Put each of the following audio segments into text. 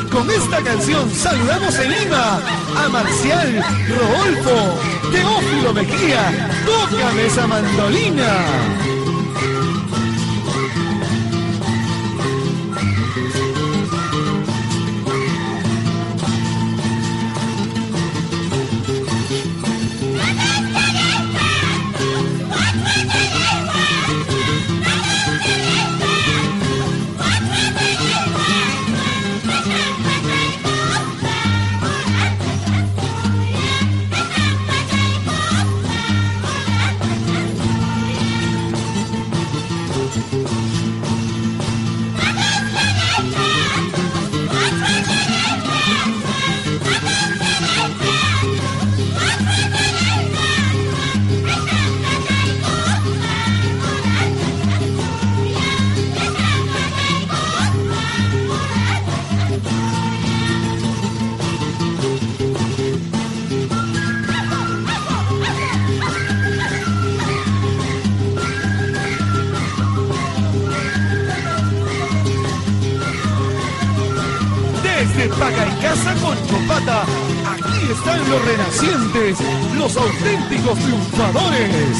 Y con esta canción saludamos en Lima a Marcial, Rodolfo, Teófilo Mejía. Tócame esa mandolina. Desde Paga en Casa con Chopata, aquí están los renacientes, los auténticos triunfadores.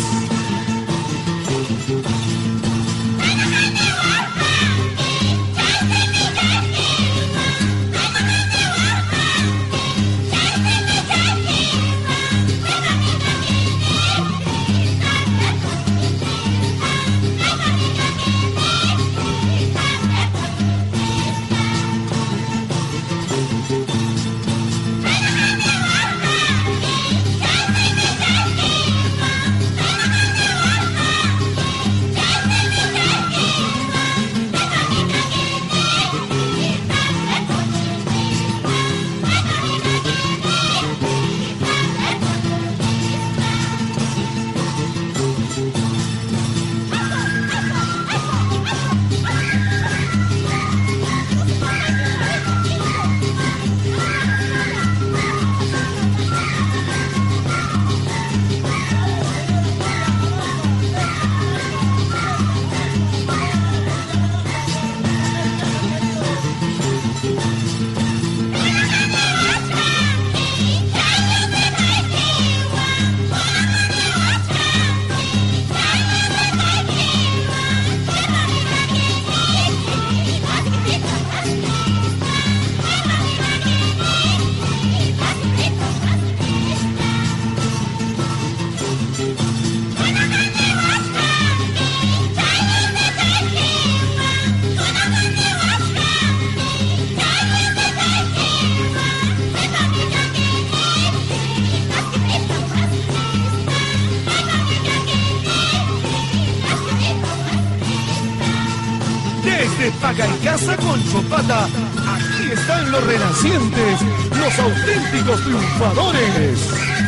Desde Paga en Casa con Chopata, aquí están los renacientes, los auténticos triunfadores.